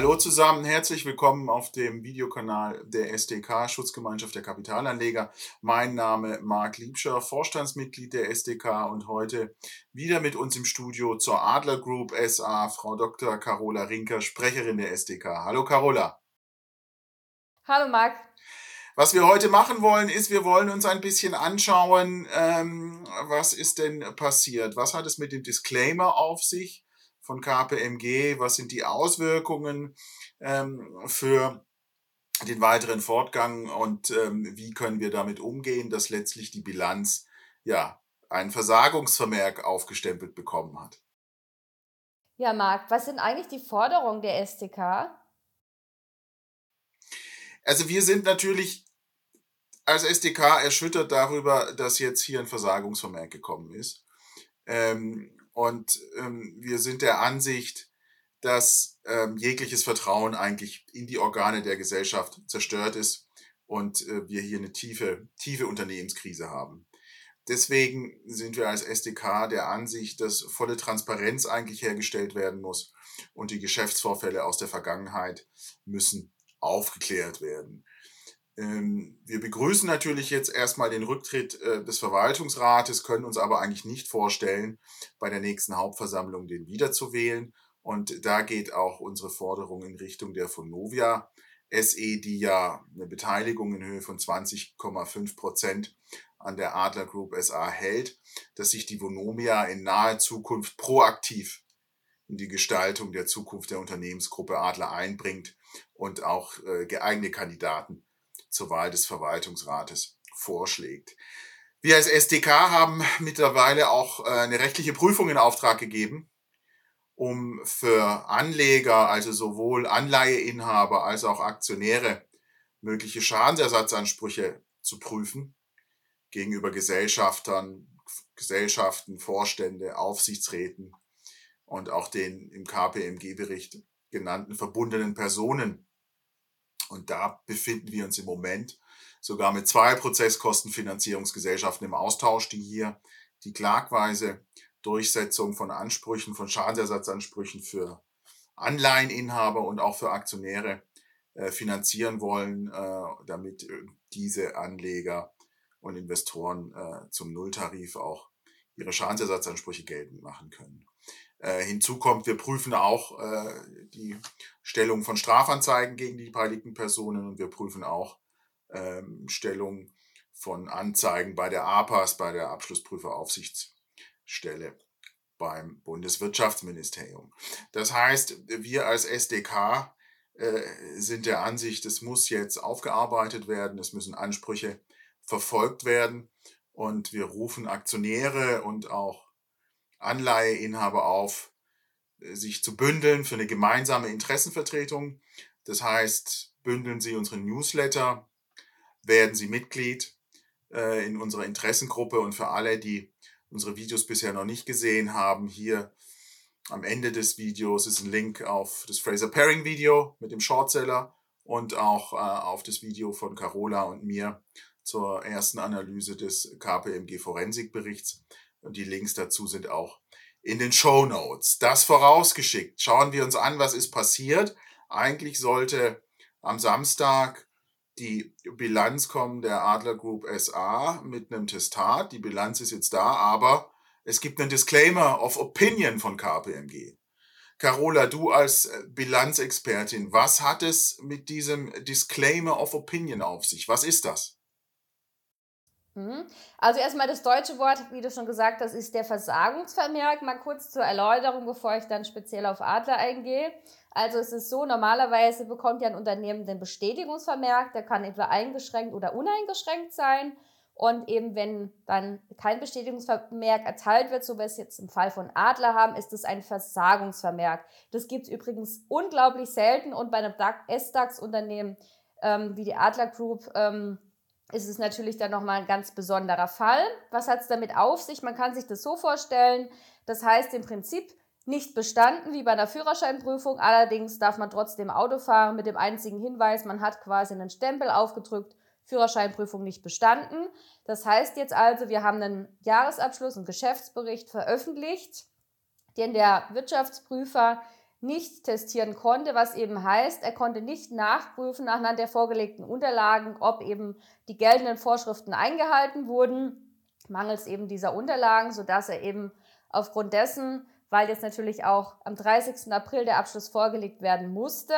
Hallo zusammen, herzlich willkommen auf dem Videokanal der SDK, Schutzgemeinschaft der Kapitalanleger. Mein Name Marc Liebscher, Vorstandsmitglied der SDK und heute wieder mit uns im Studio zur Adler Group SA, Frau Dr. Carola Rinker, Sprecherin der SDK. Hallo Carola. Hallo Marc. Was wir heute machen wollen, ist, wir wollen uns ein bisschen anschauen, ähm, was ist denn passiert? Was hat es mit dem Disclaimer auf sich? Von KPMG? Was sind die Auswirkungen ähm, für den weiteren Fortgang und ähm, wie können wir damit umgehen, dass letztlich die Bilanz ja einen Versagungsvermerk aufgestempelt bekommen hat? Ja, Marc, was sind eigentlich die Forderungen der STK? Also wir sind natürlich als SDK erschüttert darüber, dass jetzt hier ein Versagungsvermerk gekommen ist. Ähm, und ähm, wir sind der Ansicht, dass ähm, jegliches Vertrauen eigentlich in die Organe der Gesellschaft zerstört ist und äh, wir hier eine tiefe, tiefe Unternehmenskrise haben. Deswegen sind wir als SDK der Ansicht, dass volle Transparenz eigentlich hergestellt werden muss und die Geschäftsvorfälle aus der Vergangenheit müssen aufgeklärt werden. Ähm, wir begrüßen natürlich jetzt erstmal den Rücktritt äh, des Verwaltungsrates, können uns aber eigentlich nicht vorstellen, bei der nächsten Hauptversammlung den wiederzuwählen. Und da geht auch unsere Forderung in Richtung der Vonovia SE, die ja eine Beteiligung in Höhe von 20,5 Prozent an der Adler Group SA hält, dass sich die Vonomia in naher Zukunft proaktiv in die Gestaltung der Zukunft der Unternehmensgruppe Adler einbringt und auch äh, geeignete Kandidaten zur Wahl des Verwaltungsrates vorschlägt. Wir als SDK haben mittlerweile auch äh, eine rechtliche Prüfung in Auftrag gegeben, um für Anleger, also sowohl Anleiheinhaber als auch Aktionäre, mögliche Schadensersatzansprüche zu prüfen gegenüber Gesellschaftern, Gesellschaften, Vorstände, Aufsichtsräten und auch den im KPMG-Bericht genannten verbundenen Personen und da befinden wir uns im Moment sogar mit zwei Prozesskostenfinanzierungsgesellschaften im Austausch, die hier die klagweise Durchsetzung von Ansprüchen, von Schadensersatzansprüchen für Anleiheninhaber und auch für Aktionäre äh, finanzieren wollen, äh, damit diese Anleger und Investoren äh, zum Nulltarif auch ihre Schadensersatzansprüche geltend machen können. Äh, hinzu kommt, wir prüfen auch äh, die Stellung von Strafanzeigen gegen die beteiligten Personen und wir prüfen auch ähm, Stellung von Anzeigen bei der APAS, bei der Abschlussprüferaufsichtsstelle beim Bundeswirtschaftsministerium. Das heißt, wir als SDK äh, sind der Ansicht, es muss jetzt aufgearbeitet werden, es müssen Ansprüche verfolgt werden und wir rufen Aktionäre und auch Anleiheinhaber auf, äh, sich zu bündeln für eine gemeinsame Interessenvertretung. Das heißt, bündeln Sie unsere Newsletter, werden Sie Mitglied äh, in unserer Interessengruppe und für alle, die unsere Videos bisher noch nicht gesehen haben, hier am Ende des Videos ist ein Link auf das Fraser Pairing Video mit dem Shortseller und auch äh, auf das Video von Carola und mir zur ersten Analyse des KPMG Forensikberichts. Und die Links dazu sind auch in den Show Notes. Das vorausgeschickt. Schauen wir uns an, was ist passiert. Eigentlich sollte am Samstag die Bilanz kommen der Adler Group SA mit einem Testat. Die Bilanz ist jetzt da, aber es gibt einen Disclaimer of Opinion von KPMG. Carola, du als äh, Bilanzexpertin, was hat es mit diesem Disclaimer of Opinion auf sich? Was ist das? Mhm. Also erstmal das deutsche Wort, wie du schon gesagt hast, ist der Versagungsvermerk. Mal kurz zur Erläuterung, bevor ich dann speziell auf Adler eingehe. Also es ist so, normalerweise bekommt ja ein Unternehmen den Bestätigungsvermerk, der kann entweder eingeschränkt oder uneingeschränkt sein. Und eben wenn dann kein Bestätigungsvermerk erteilt wird, so wie wir es jetzt im Fall von Adler haben, ist es ein Versagungsvermerk. Das gibt es übrigens unglaublich selten und bei einem S-DAX-Unternehmen ähm, wie die Adler Group ähm, ist es natürlich dann nochmal ein ganz besonderer Fall. Was hat es damit auf sich? Man kann sich das so vorstellen. Das heißt im Prinzip nicht bestanden wie bei einer Führerscheinprüfung. Allerdings darf man trotzdem Auto fahren mit dem einzigen Hinweis, man hat quasi einen Stempel aufgedrückt Führerscheinprüfung nicht bestanden. Das heißt jetzt also, wir haben einen Jahresabschluss, einen Geschäftsbericht veröffentlicht, den der Wirtschaftsprüfer nicht testieren konnte, was eben heißt, er konnte nicht nachprüfen anhand der vorgelegten Unterlagen, ob eben die geltenden Vorschriften eingehalten wurden, mangels eben dieser Unterlagen, sodass er eben aufgrund dessen, weil jetzt natürlich auch am 30. April der Abschluss vorgelegt werden musste,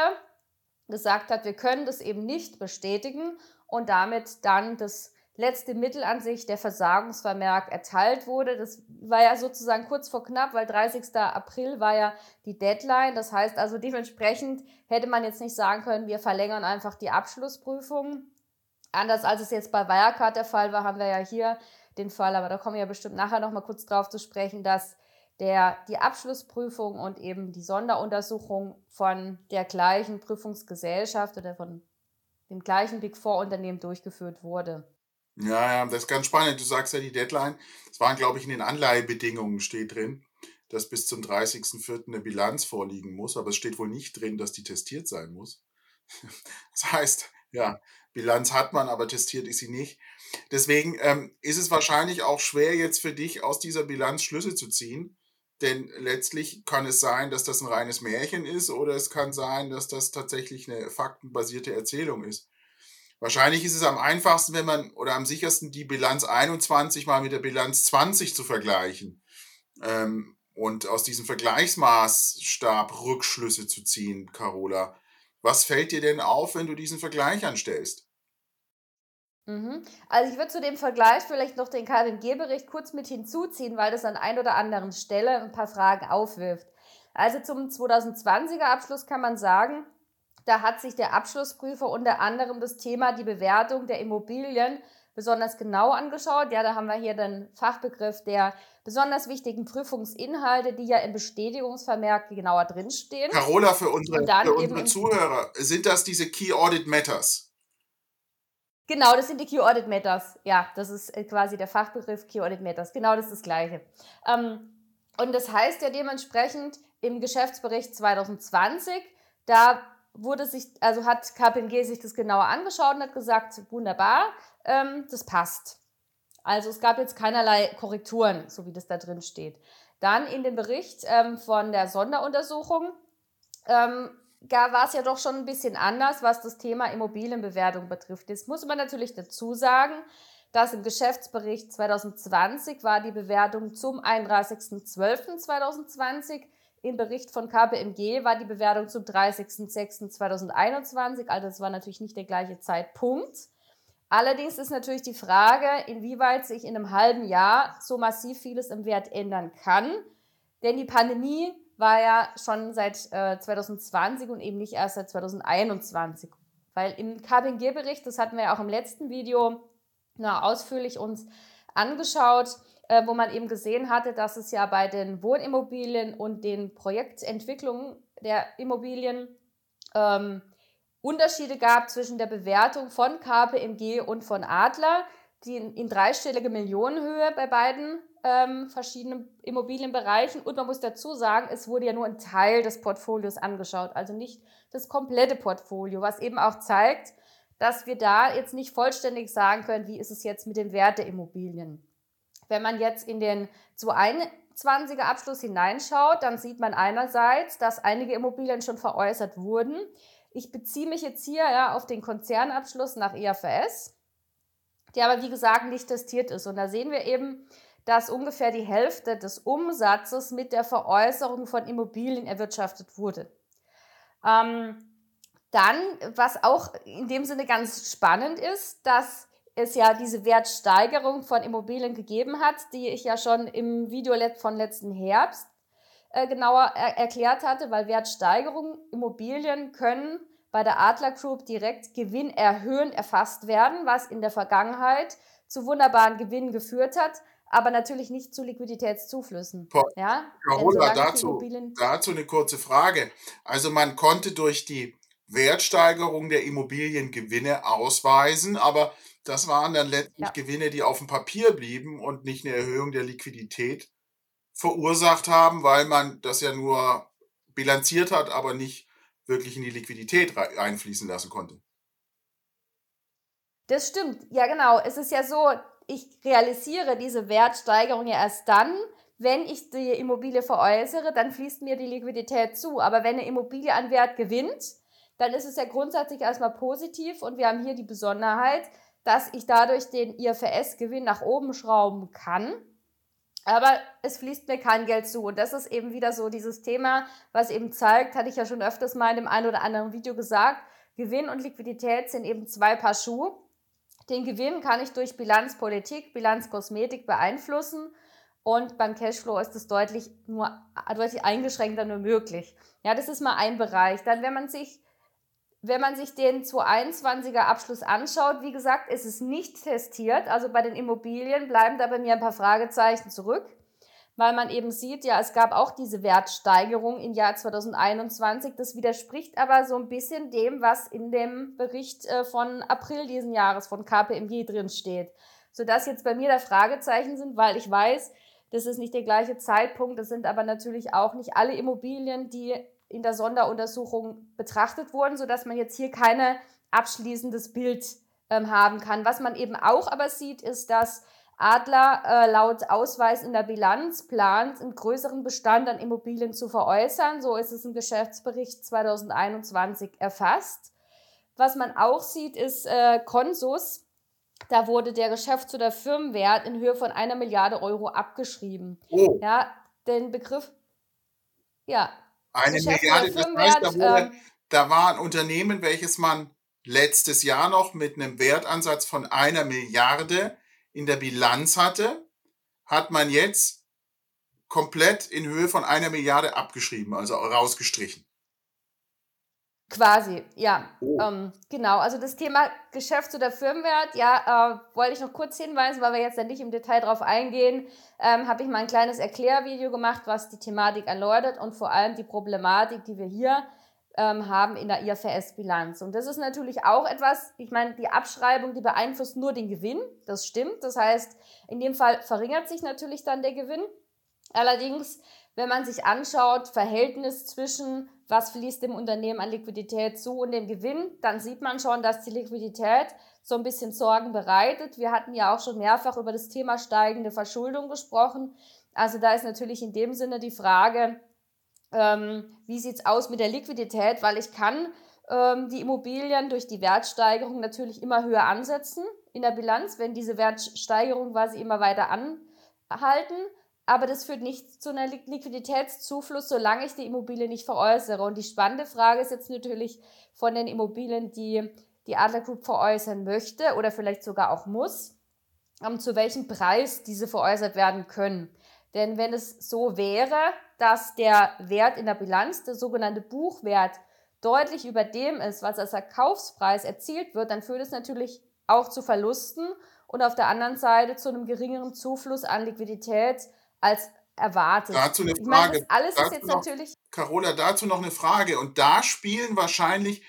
gesagt hat, wir können das eben nicht bestätigen und damit dann das letzte Mittel an sich, der Versagungsvermerk, erteilt wurde. Das war ja sozusagen kurz vor knapp, weil 30. April war ja die Deadline. Das heißt also dementsprechend hätte man jetzt nicht sagen können, wir verlängern einfach die Abschlussprüfung. Anders als es jetzt bei Wirecard der Fall war, haben wir ja hier den Fall, aber da kommen wir ja bestimmt nachher nochmal kurz drauf zu sprechen, dass der, die Abschlussprüfung und eben die Sonderuntersuchung von der gleichen Prüfungsgesellschaft oder von dem gleichen Big Four Unternehmen durchgeführt wurde. Ja, ja, das ist ganz spannend. Du sagst ja die Deadline. Es waren, glaube ich, in den Anleihebedingungen steht drin, dass bis zum 30.04. eine Bilanz vorliegen muss, aber es steht wohl nicht drin, dass die testiert sein muss. Das heißt, ja, Bilanz hat man, aber testiert ist sie nicht. Deswegen ähm, ist es wahrscheinlich auch schwer, jetzt für dich aus dieser Bilanz Schlüsse zu ziehen. Denn letztlich kann es sein, dass das ein reines Märchen ist oder es kann sein, dass das tatsächlich eine faktenbasierte Erzählung ist. Wahrscheinlich ist es am einfachsten, wenn man oder am sichersten die Bilanz 21 mal mit der Bilanz 20 zu vergleichen ähm, und aus diesem Vergleichsmaßstab Rückschlüsse zu ziehen, Carola. Was fällt dir denn auf, wenn du diesen Vergleich anstellst? Mhm. Also ich würde zu dem Vergleich vielleicht noch den KMG-Bericht kurz mit hinzuziehen, weil das an ein oder anderen Stelle ein paar Fragen aufwirft. Also zum 2020er Abschluss kann man sagen, da hat sich der Abschlussprüfer unter anderem das Thema die Bewertung der Immobilien besonders genau angeschaut. Ja, da haben wir hier den Fachbegriff der besonders wichtigen Prüfungsinhalte, die ja im Bestätigungsvermerk genauer drinstehen. Carola, für unsere, für unsere Zuhörer, sind das diese Key Audit Matters? Genau, das sind die Key Audit Matters. Ja, das ist äh, quasi der Fachbegriff Key Audit Matters. Genau das ist das Gleiche. Ähm, und das heißt ja dementsprechend im Geschäftsbericht 2020, da wurde sich, also hat KPMG sich das genauer angeschaut und hat gesagt, wunderbar, ähm, das passt. Also es gab jetzt keinerlei Korrekturen, so wie das da drin steht. Dann in dem Bericht ähm, von der Sonderuntersuchung ähm, war es ja doch schon ein bisschen anders, was das Thema Immobilienbewertung betrifft. Jetzt muss man natürlich dazu sagen, dass im Geschäftsbericht 2020 war die Bewertung zum 31.12.2020 im Bericht von KPMG war die Bewertung zum 30.06.2021, also das war natürlich nicht der gleiche Zeitpunkt. Allerdings ist natürlich die Frage, inwieweit sich in einem halben Jahr so massiv vieles im Wert ändern kann. Denn die Pandemie war ja schon seit äh, 2020 und eben nicht erst seit 2021. Weil im KPMG-Bericht, das hatten wir ja auch im letzten Video na, ausführlich uns angeschaut, äh, wo man eben gesehen hatte, dass es ja bei den Wohnimmobilien und den Projektentwicklungen der Immobilien ähm, Unterschiede gab zwischen der Bewertung von KPMG und von Adler, die in, in dreistellige Millionenhöhe bei beiden ähm, verschiedenen Immobilienbereichen. Und man muss dazu sagen, es wurde ja nur ein Teil des Portfolios angeschaut, also nicht das komplette Portfolio, was eben auch zeigt, dass wir da jetzt nicht vollständig sagen können, wie ist es jetzt mit dem Wert der Immobilien. Wenn man jetzt in den 2021er Abschluss hineinschaut, dann sieht man einerseits, dass einige Immobilien schon veräußert wurden. Ich beziehe mich jetzt hier ja, auf den Konzernabschluss nach IFRS, der aber wie gesagt nicht testiert ist. Und da sehen wir eben, dass ungefähr die Hälfte des Umsatzes mit der Veräußerung von Immobilien erwirtschaftet wurde. Ähm, dann, was auch in dem Sinne ganz spannend ist, dass es ja diese Wertsteigerung von Immobilien gegeben hat, die ich ja schon im Video von letzten Herbst äh, genauer er erklärt hatte, weil Wertsteigerung Immobilien können bei der Adler Group direkt gewinnerhöhend erfasst werden, was in der Vergangenheit zu wunderbaren Gewinnen geführt hat, aber natürlich nicht zu Liquiditätszuflüssen. Ja? Carola, dazu, dazu eine kurze Frage. Also man konnte durch die Wertsteigerung der Immobilien Gewinne ausweisen, aber das waren dann letztlich ja. Gewinne, die auf dem Papier blieben und nicht eine Erhöhung der Liquidität verursacht haben, weil man das ja nur bilanziert hat, aber nicht wirklich in die Liquidität einfließen lassen konnte. Das stimmt. Ja, genau. Es ist ja so, ich realisiere diese Wertsteigerung ja erst dann, wenn ich die Immobilie veräußere, dann fließt mir die Liquidität zu. Aber wenn eine Immobilie an Wert gewinnt, dann ist es ja grundsätzlich erstmal positiv und wir haben hier die Besonderheit, dass ich dadurch den IFRS-Gewinn nach oben schrauben kann. Aber es fließt mir kein Geld zu. Und das ist eben wieder so dieses Thema, was eben zeigt, hatte ich ja schon öfters mal in dem einen oder anderen Video gesagt, Gewinn und Liquidität sind eben zwei Paar Schuhe. Den Gewinn kann ich durch Bilanzpolitik, Bilanzkosmetik beeinflussen und beim Cashflow ist es deutlich nur deutlich eingeschränkter nur möglich. Ja, das ist mal ein Bereich. Dann, wenn man sich wenn man sich den 2021er Abschluss anschaut, wie gesagt, ist es nicht testiert. Also bei den Immobilien bleiben da bei mir ein paar Fragezeichen zurück, weil man eben sieht, ja, es gab auch diese Wertsteigerung im Jahr 2021. Das widerspricht aber so ein bisschen dem, was in dem Bericht äh, von April diesen Jahres von KPMG drin steht. Sodass jetzt bei mir da Fragezeichen sind, weil ich weiß, das ist nicht der gleiche Zeitpunkt. Das sind aber natürlich auch nicht alle Immobilien, die in der Sonderuntersuchung betrachtet wurden, sodass man jetzt hier kein abschließendes Bild ähm, haben kann. Was man eben auch aber sieht, ist, dass Adler äh, laut Ausweis in der Bilanz plant, einen größeren Bestand an Immobilien zu veräußern. So ist es im Geschäftsbericht 2021 erfasst. Was man auch sieht, ist äh, Consus. Da wurde der Geschäfts- oder Firmenwert in Höhe von einer Milliarde Euro abgeschrieben. Oh. Ja, den Begriff, ja, eine Milliarde, das heißt, da, wurde, ähm, da war ein Unternehmen, welches man letztes Jahr noch mit einem Wertansatz von einer Milliarde in der Bilanz hatte, hat man jetzt komplett in Höhe von einer Milliarde abgeschrieben, also rausgestrichen. Quasi, ja. Oh. Ähm, genau, also das Thema Geschäfts- oder Firmenwert, ja, äh, wollte ich noch kurz hinweisen, weil wir jetzt ja nicht im Detail drauf eingehen, ähm, habe ich mal ein kleines Erklärvideo gemacht, was die Thematik erläutert und vor allem die Problematik, die wir hier ähm, haben in der IFRS-Bilanz. Und das ist natürlich auch etwas, ich meine, die Abschreibung, die beeinflusst nur den Gewinn, das stimmt. Das heißt, in dem Fall verringert sich natürlich dann der Gewinn. Allerdings, wenn man sich anschaut, Verhältnis zwischen was fließt dem Unternehmen an Liquidität zu und dem Gewinn, dann sieht man schon, dass die Liquidität so ein bisschen Sorgen bereitet. Wir hatten ja auch schon mehrfach über das Thema steigende Verschuldung gesprochen. Also da ist natürlich in dem Sinne die Frage, ähm, wie sieht es aus mit der Liquidität, weil ich kann ähm, die Immobilien durch die Wertsteigerung natürlich immer höher ansetzen in der Bilanz, wenn diese Wertsteigerung quasi immer weiter anhalten aber das führt nicht zu einer Liquiditätszufluss, solange ich die Immobilie nicht veräußere. Und die spannende Frage ist jetzt natürlich von den Immobilien, die die Adler Group veräußern möchte oder vielleicht sogar auch muss, um, zu welchem Preis diese veräußert werden können. Denn wenn es so wäre, dass der Wert in der Bilanz, der sogenannte Buchwert, deutlich über dem ist, was als Verkaufspreis erzielt wird, dann führt es natürlich auch zu Verlusten und auf der anderen Seite zu einem geringeren Zufluss an Liquidität als erwartet. Dazu eine Frage. Ich meine, alles dazu ist jetzt noch, natürlich. Carola, dazu noch eine Frage. Und da spielen wahrscheinlich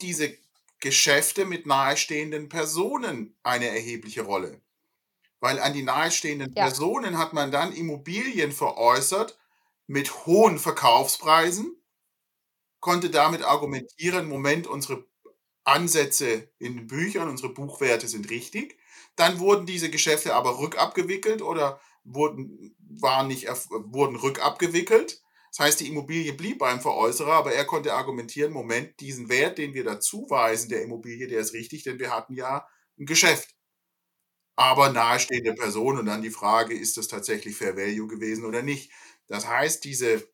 diese Geschäfte mit nahestehenden Personen eine erhebliche Rolle. Weil an die nahestehenden ja. Personen hat man dann Immobilien veräußert mit hohen Verkaufspreisen, konnte damit argumentieren, Moment, unsere Ansätze in den Büchern, unsere Buchwerte sind richtig. Dann wurden diese Geschäfte aber rückabgewickelt oder wurden, waren nicht, wurden rückabgewickelt. Das heißt, die Immobilie blieb beim Veräußerer, aber er konnte argumentieren, Moment, diesen Wert, den wir dazuweisen der Immobilie, der ist richtig, denn wir hatten ja ein Geschäft. Aber nahestehende Person und dann die Frage, ist das tatsächlich Fair Value gewesen oder nicht? Das heißt, diese,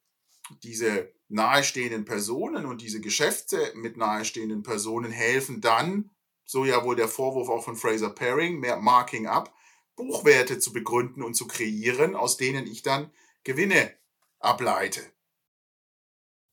diese nahestehenden Personen und diese Geschäfte mit nahestehenden Personen helfen dann, so ja wohl der Vorwurf auch von Fraser Paring, mehr Marking up, Buchwerte zu begründen und zu kreieren, aus denen ich dann Gewinne ableite.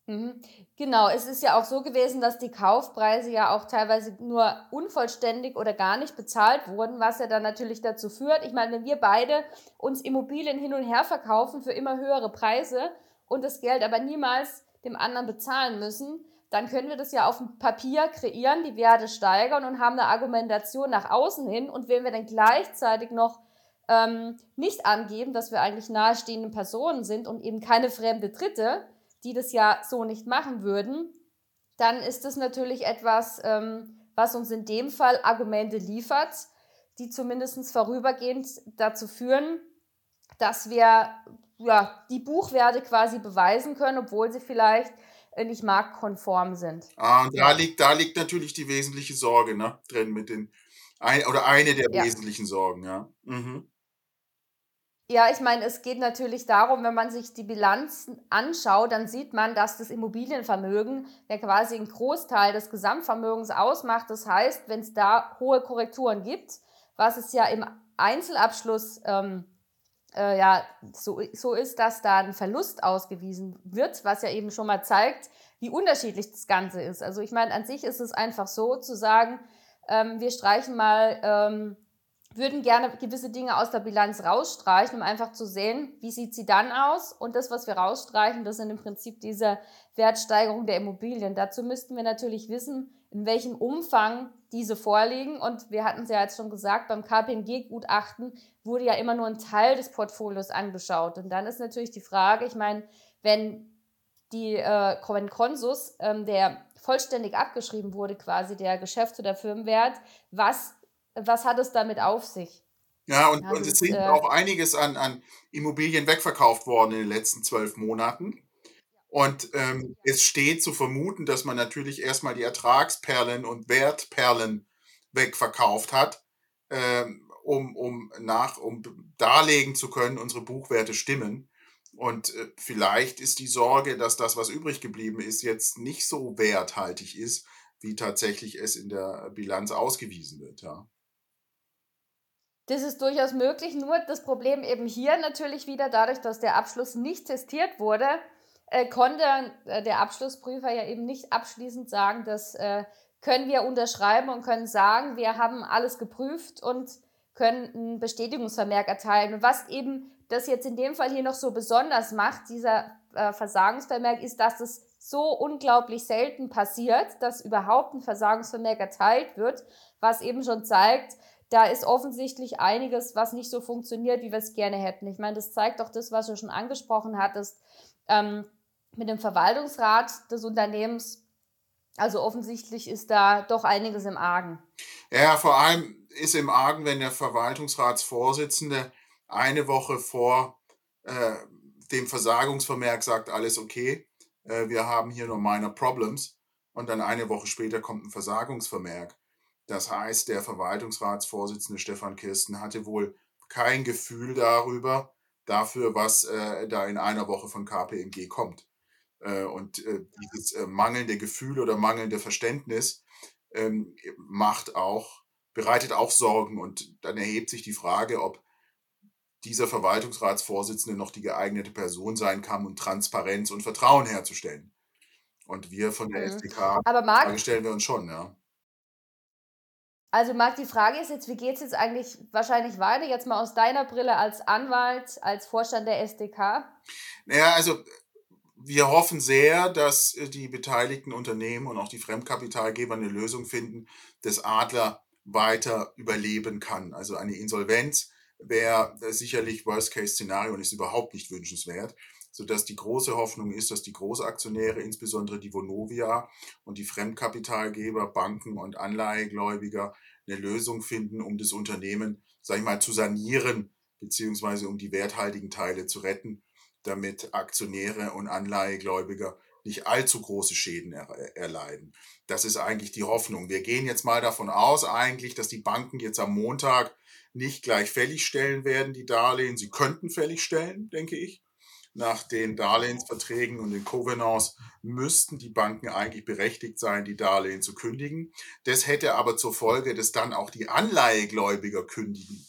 Mhm. Genau, es ist ja auch so gewesen, dass die Kaufpreise ja auch teilweise nur unvollständig oder gar nicht bezahlt wurden, was ja dann natürlich dazu führt. Ich meine, wenn wir beide uns Immobilien hin und her verkaufen für immer höhere Preise und das Geld aber niemals dem anderen bezahlen müssen, dann können wir das ja auf dem Papier kreieren, die Werte steigern und haben eine Argumentation nach außen hin. Und wenn wir dann gleichzeitig noch ähm, nicht angeben, dass wir eigentlich nahestehende Personen sind und eben keine fremde Dritte, die das ja so nicht machen würden, dann ist das natürlich etwas, ähm, was uns in dem Fall Argumente liefert, die zumindest vorübergehend dazu führen, dass wir ja, die Buchwerte quasi beweisen können, obwohl sie vielleicht nicht marktkonform sind. Ah, und da liegt, da liegt natürlich die wesentliche Sorge ne, drin mit den, ein, oder eine der ja. wesentlichen Sorgen, ja. Mhm. Ja, ich meine, es geht natürlich darum, wenn man sich die Bilanzen anschaut, dann sieht man, dass das Immobilienvermögen ja quasi einen Großteil des Gesamtvermögens ausmacht. Das heißt, wenn es da hohe Korrekturen gibt, was es ja im Einzelabschluss ähm, äh, ja so, so ist, dass da ein Verlust ausgewiesen wird, was ja eben schon mal zeigt, wie unterschiedlich das Ganze ist. Also ich meine, an sich ist es einfach so zu sagen, ähm, wir streichen mal, ähm, würden gerne gewisse Dinge aus der Bilanz rausstreichen, um einfach zu sehen, wie sieht sie dann aus. Und das, was wir rausstreichen, das sind im Prinzip diese Wertsteigerung der Immobilien. Dazu müssten wir natürlich wissen, in welchem Umfang diese vorliegen. Und wir hatten es ja jetzt schon gesagt, beim KPMG-Gutachten wurde ja immer nur ein Teil des Portfolios angeschaut. Und dann ist natürlich die Frage, ich meine, wenn die äh, wenn Consus, ähm, der vollständig abgeschrieben wurde, quasi der Geschäfts- oder Firmenwert, was, was hat es damit auf sich? Ja, und, und es sind äh, auch einiges an, an Immobilien wegverkauft worden in den letzten zwölf Monaten. Und ähm, es steht zu vermuten, dass man natürlich erstmal die Ertragsperlen und Wertperlen wegverkauft hat, ähm, um, um, nach, um darlegen zu können, unsere Buchwerte stimmen. Und äh, vielleicht ist die Sorge, dass das, was übrig geblieben ist, jetzt nicht so werthaltig ist, wie tatsächlich es in der Bilanz ausgewiesen wird. Ja. Das ist durchaus möglich, nur das Problem eben hier natürlich wieder dadurch, dass der Abschluss nicht testiert wurde, äh, konnte äh, der Abschlussprüfer ja eben nicht abschließend sagen, das äh, können wir unterschreiben und können sagen, wir haben alles geprüft und können einen Bestätigungsvermerk erteilen. Und was eben das jetzt in dem Fall hier noch so besonders macht, dieser äh, Versagensvermerk, ist, dass es so unglaublich selten passiert, dass überhaupt ein Versagensvermerk erteilt wird, was eben schon zeigt, da ist offensichtlich einiges, was nicht so funktioniert, wie wir es gerne hätten. Ich meine, das zeigt auch das, was du schon angesprochen hattest. Ähm, mit dem Verwaltungsrat des Unternehmens. Also offensichtlich ist da doch einiges im Argen. Ja, vor allem ist im Argen, wenn der Verwaltungsratsvorsitzende eine Woche vor äh, dem Versagungsvermerk sagt, alles okay, äh, wir haben hier nur minor problems und dann eine Woche später kommt ein Versagungsvermerk. Das heißt, der Verwaltungsratsvorsitzende Stefan Kirsten hatte wohl kein Gefühl darüber, dafür, was äh, da in einer Woche von KPMG kommt. Äh, und äh, dieses äh, mangelnde Gefühl oder mangelnde Verständnis ähm, macht auch, bereitet auch Sorgen. Und dann erhebt sich die Frage, ob dieser Verwaltungsratsvorsitzende noch die geeignete Person sein kann, um Transparenz und Vertrauen herzustellen. Und wir von der mhm. FDK, Aber Marc, stellen wir uns schon, ja. Also Marc, die Frage ist jetzt, wie geht es jetzt eigentlich wahrscheinlich weiter, jetzt mal aus deiner Brille als Anwalt, als Vorstand der SDK? Naja, also wir hoffen sehr, dass äh, die beteiligten Unternehmen und auch die Fremdkapitalgeber eine Lösung finden, dass Adler weiter überleben kann. Also eine Insolvenz wäre sicherlich Worst-Case-Szenario und ist überhaupt nicht wünschenswert, sodass die große Hoffnung ist, dass die Großaktionäre, insbesondere die Vonovia und die Fremdkapitalgeber, Banken und Anleihegläubiger eine Lösung finden, um das Unternehmen, sag ich mal, zu sanieren, beziehungsweise um die werthaltigen Teile zu retten damit Aktionäre und Anleihegläubiger nicht allzu große Schäden er, erleiden. Das ist eigentlich die Hoffnung. Wir gehen jetzt mal davon aus, eigentlich, dass die Banken jetzt am Montag nicht gleich fällig stellen werden, die Darlehen. Sie könnten fällig stellen, denke ich. Nach den Darlehensverträgen und den Covenants müssten die Banken eigentlich berechtigt sein, die Darlehen zu kündigen. Das hätte aber zur Folge, dass dann auch die Anleihegläubiger kündigen,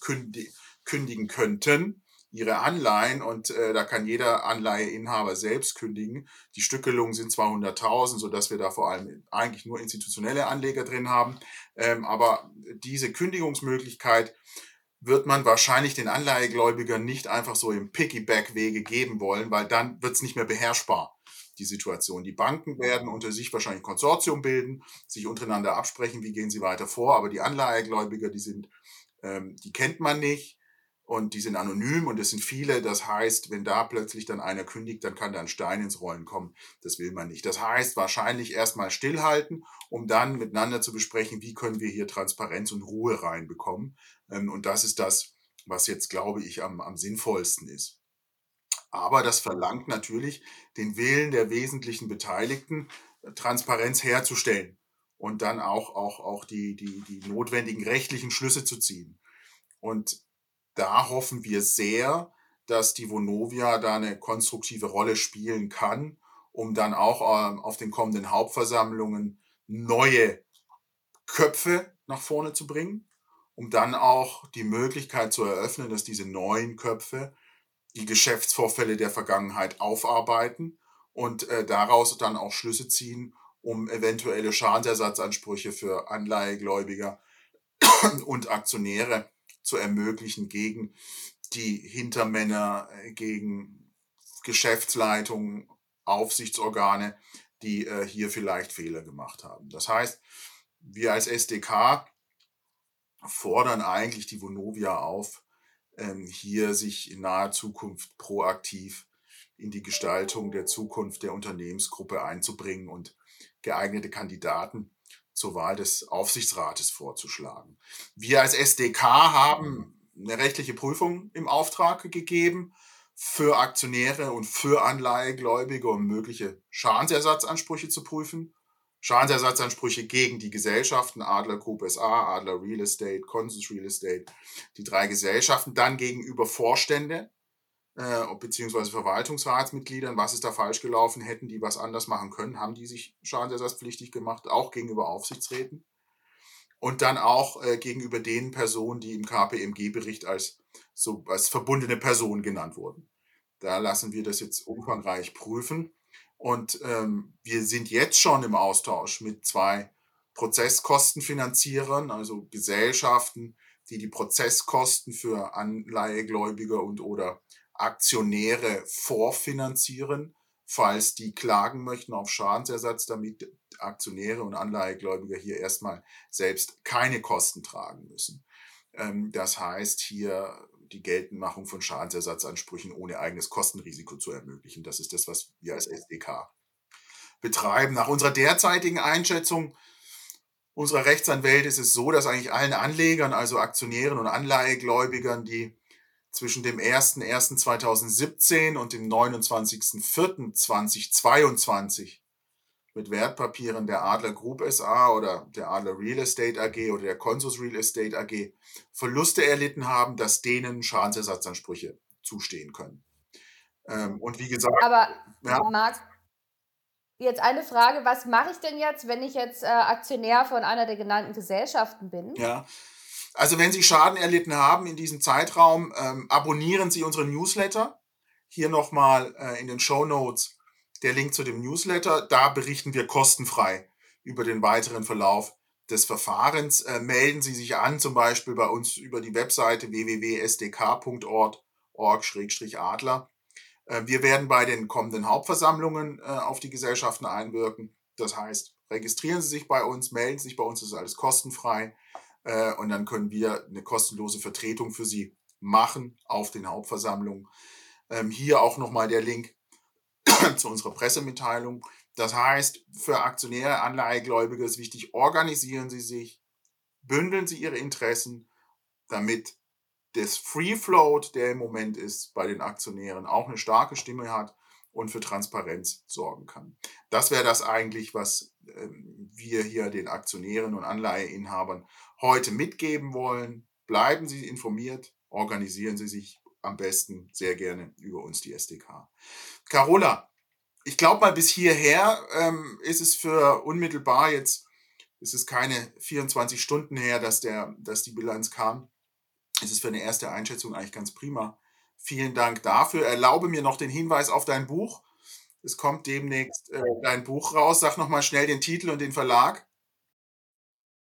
kündigen könnten ihre Anleihen und äh, da kann jeder Anleiheinhaber selbst kündigen. Die Stückelungen sind zwar 100.000, sodass wir da vor allem eigentlich nur institutionelle Anleger drin haben, ähm, aber diese Kündigungsmöglichkeit wird man wahrscheinlich den Anleihegläubigern nicht einfach so im Piggyback-Wege geben wollen, weil dann wird es nicht mehr beherrschbar, die Situation. Die Banken werden unter sich wahrscheinlich ein Konsortium bilden, sich untereinander absprechen, wie gehen sie weiter vor, aber die Anleihegläubiger, die sind, ähm, die kennt man nicht und die sind anonym und es sind viele. Das heißt, wenn da plötzlich dann einer kündigt, dann kann da ein Stein ins Rollen kommen. Das will man nicht. Das heißt, wahrscheinlich erstmal stillhalten, um dann miteinander zu besprechen, wie können wir hier Transparenz und Ruhe reinbekommen. Ähm, und das ist das, was jetzt, glaube ich, am, am sinnvollsten ist. Aber das verlangt natürlich den Willen der wesentlichen Beteiligten, Transparenz herzustellen und dann auch, auch, auch die, die, die notwendigen rechtlichen Schlüsse zu ziehen. Und da hoffen wir sehr, dass die Vonovia da eine konstruktive Rolle spielen kann, um dann auch ähm, auf den kommenden Hauptversammlungen neue Köpfe nach vorne zu bringen, um dann auch die Möglichkeit zu eröffnen, dass diese neuen Köpfe die Geschäftsvorfälle der Vergangenheit aufarbeiten und äh, daraus dann auch Schlüsse ziehen, um eventuelle Schadensersatzansprüche für Anleihegläubiger und Aktionäre zu ermöglichen gegen die Hintermänner, äh, gegen Geschäftsleitungen, Aufsichtsorgane, die äh, hier vielleicht Fehler gemacht haben. Das heißt, wir als SDK fordern eigentlich die Vonovia auf, ähm, hier sich in naher Zukunft proaktiv in die Gestaltung der Zukunft der Unternehmensgruppe einzubringen und geeignete Kandidaten zur Wahl des Aufsichtsrates vorzuschlagen. Wir als SDK haben eine rechtliche Prüfung im Auftrag gegeben für Aktionäre und für Anleihegläubige, um mögliche Schadensersatzansprüche zu prüfen. Schadensersatzansprüche gegen die Gesellschaften Adler Group SA, Adler Real Estate, Consus Real Estate, die drei Gesellschaften, dann gegenüber Vorstände äh, beziehungsweise Verwaltungsratsmitgliedern, was ist da falsch gelaufen, hätten die was anders machen können, haben die sich schadensersatzpflichtig gemacht, auch gegenüber Aufsichtsräten und dann auch äh, gegenüber den Personen, die im KPMG-Bericht als, so, als verbundene Personen genannt wurden. Da lassen wir das jetzt umfangreich prüfen. Und ähm, wir sind jetzt schon im Austausch mit zwei Prozesskostenfinanzierern, also Gesellschaften, die die Prozesskosten für Anleihegläubiger und oder Aktionäre vorfinanzieren, falls die klagen möchten auf Schadensersatz, damit Aktionäre und Anleihegläubiger hier erstmal selbst keine Kosten tragen müssen. Ähm, das heißt, hier die Geltendmachung von Schadensersatzansprüchen ohne eigenes Kostenrisiko zu ermöglichen. Das ist das, was wir als SDK betreiben. Nach unserer derzeitigen Einschätzung unserer Rechtsanwälte ist es so, dass eigentlich allen Anlegern, also Aktionären und Anleihegläubigern, die zwischen dem 01.01.2017 und dem 29.04.2022 mit Wertpapieren der Adler Group SA oder der Adler Real Estate AG oder der Consus Real Estate AG Verluste erlitten haben, dass denen Schadensersatzansprüche zustehen können. Ähm, und wie gesagt. Aber ja, Marc, jetzt eine Frage: Was mache ich denn jetzt, wenn ich jetzt äh, Aktionär von einer der genannten Gesellschaften bin? Ja, also wenn Sie Schaden erlitten haben in diesem Zeitraum, ähm, abonnieren Sie unseren Newsletter. Hier nochmal äh, in den Show Notes der Link zu dem Newsletter. Da berichten wir kostenfrei über den weiteren Verlauf des Verfahrens. Äh, melden Sie sich an, zum Beispiel bei uns über die Webseite www.sdk.org-adler. Äh, wir werden bei den kommenden Hauptversammlungen äh, auf die Gesellschaften einwirken. Das heißt, registrieren Sie sich bei uns, melden Sie sich bei uns, das ist alles kostenfrei. Äh, und dann können wir eine kostenlose Vertretung für Sie machen auf den Hauptversammlungen. Ähm, hier auch nochmal der Link zu unserer Pressemitteilung. Das heißt, für Aktionäre, Anleihegläubige ist wichtig, organisieren Sie sich, bündeln Sie Ihre Interessen, damit das Free Float, der im Moment ist, bei den Aktionären auch eine starke Stimme hat und für Transparenz sorgen kann. Das wäre das eigentlich, was ähm, wir hier den Aktionären und Anleiheinhabern heute mitgeben wollen. Bleiben Sie informiert, organisieren Sie sich am besten sehr gerne über uns, die SDK. Carola, ich glaube mal, bis hierher ähm, ist es für unmittelbar jetzt, ist es keine 24 Stunden her, dass, der, dass die Bilanz kam. Es ist für eine erste Einschätzung eigentlich ganz prima. Vielen Dank dafür. Erlaube mir noch den Hinweis auf dein Buch. Es kommt demnächst äh, dein Buch raus. Sag nochmal schnell den Titel und den Verlag.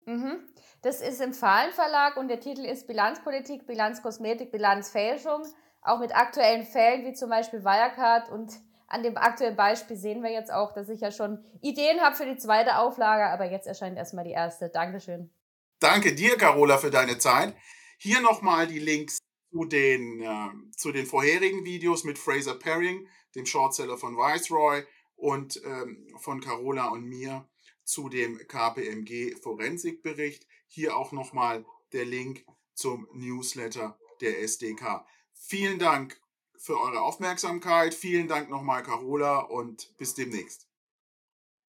Mhm. Das ist im Fahlen Verlag und der Titel ist Bilanzpolitik, Bilanzkosmetik, Bilanzfälschung. Auch mit aktuellen Fällen wie zum Beispiel Wirecard. Und an dem aktuellen Beispiel sehen wir jetzt auch, dass ich ja schon Ideen habe für die zweite Auflage. Aber jetzt erscheint erstmal die erste. Dankeschön. Danke dir, Carola, für deine Zeit. Hier nochmal die Links zu den, äh, zu den vorherigen Videos mit Fraser Paring, dem Shortseller von Viceroy und ähm, von Carola und mir zu dem KPMG Forensikbericht. Hier auch nochmal der Link zum Newsletter der SDK. Vielen Dank für eure Aufmerksamkeit. Vielen Dank nochmal, Carola, und bis demnächst.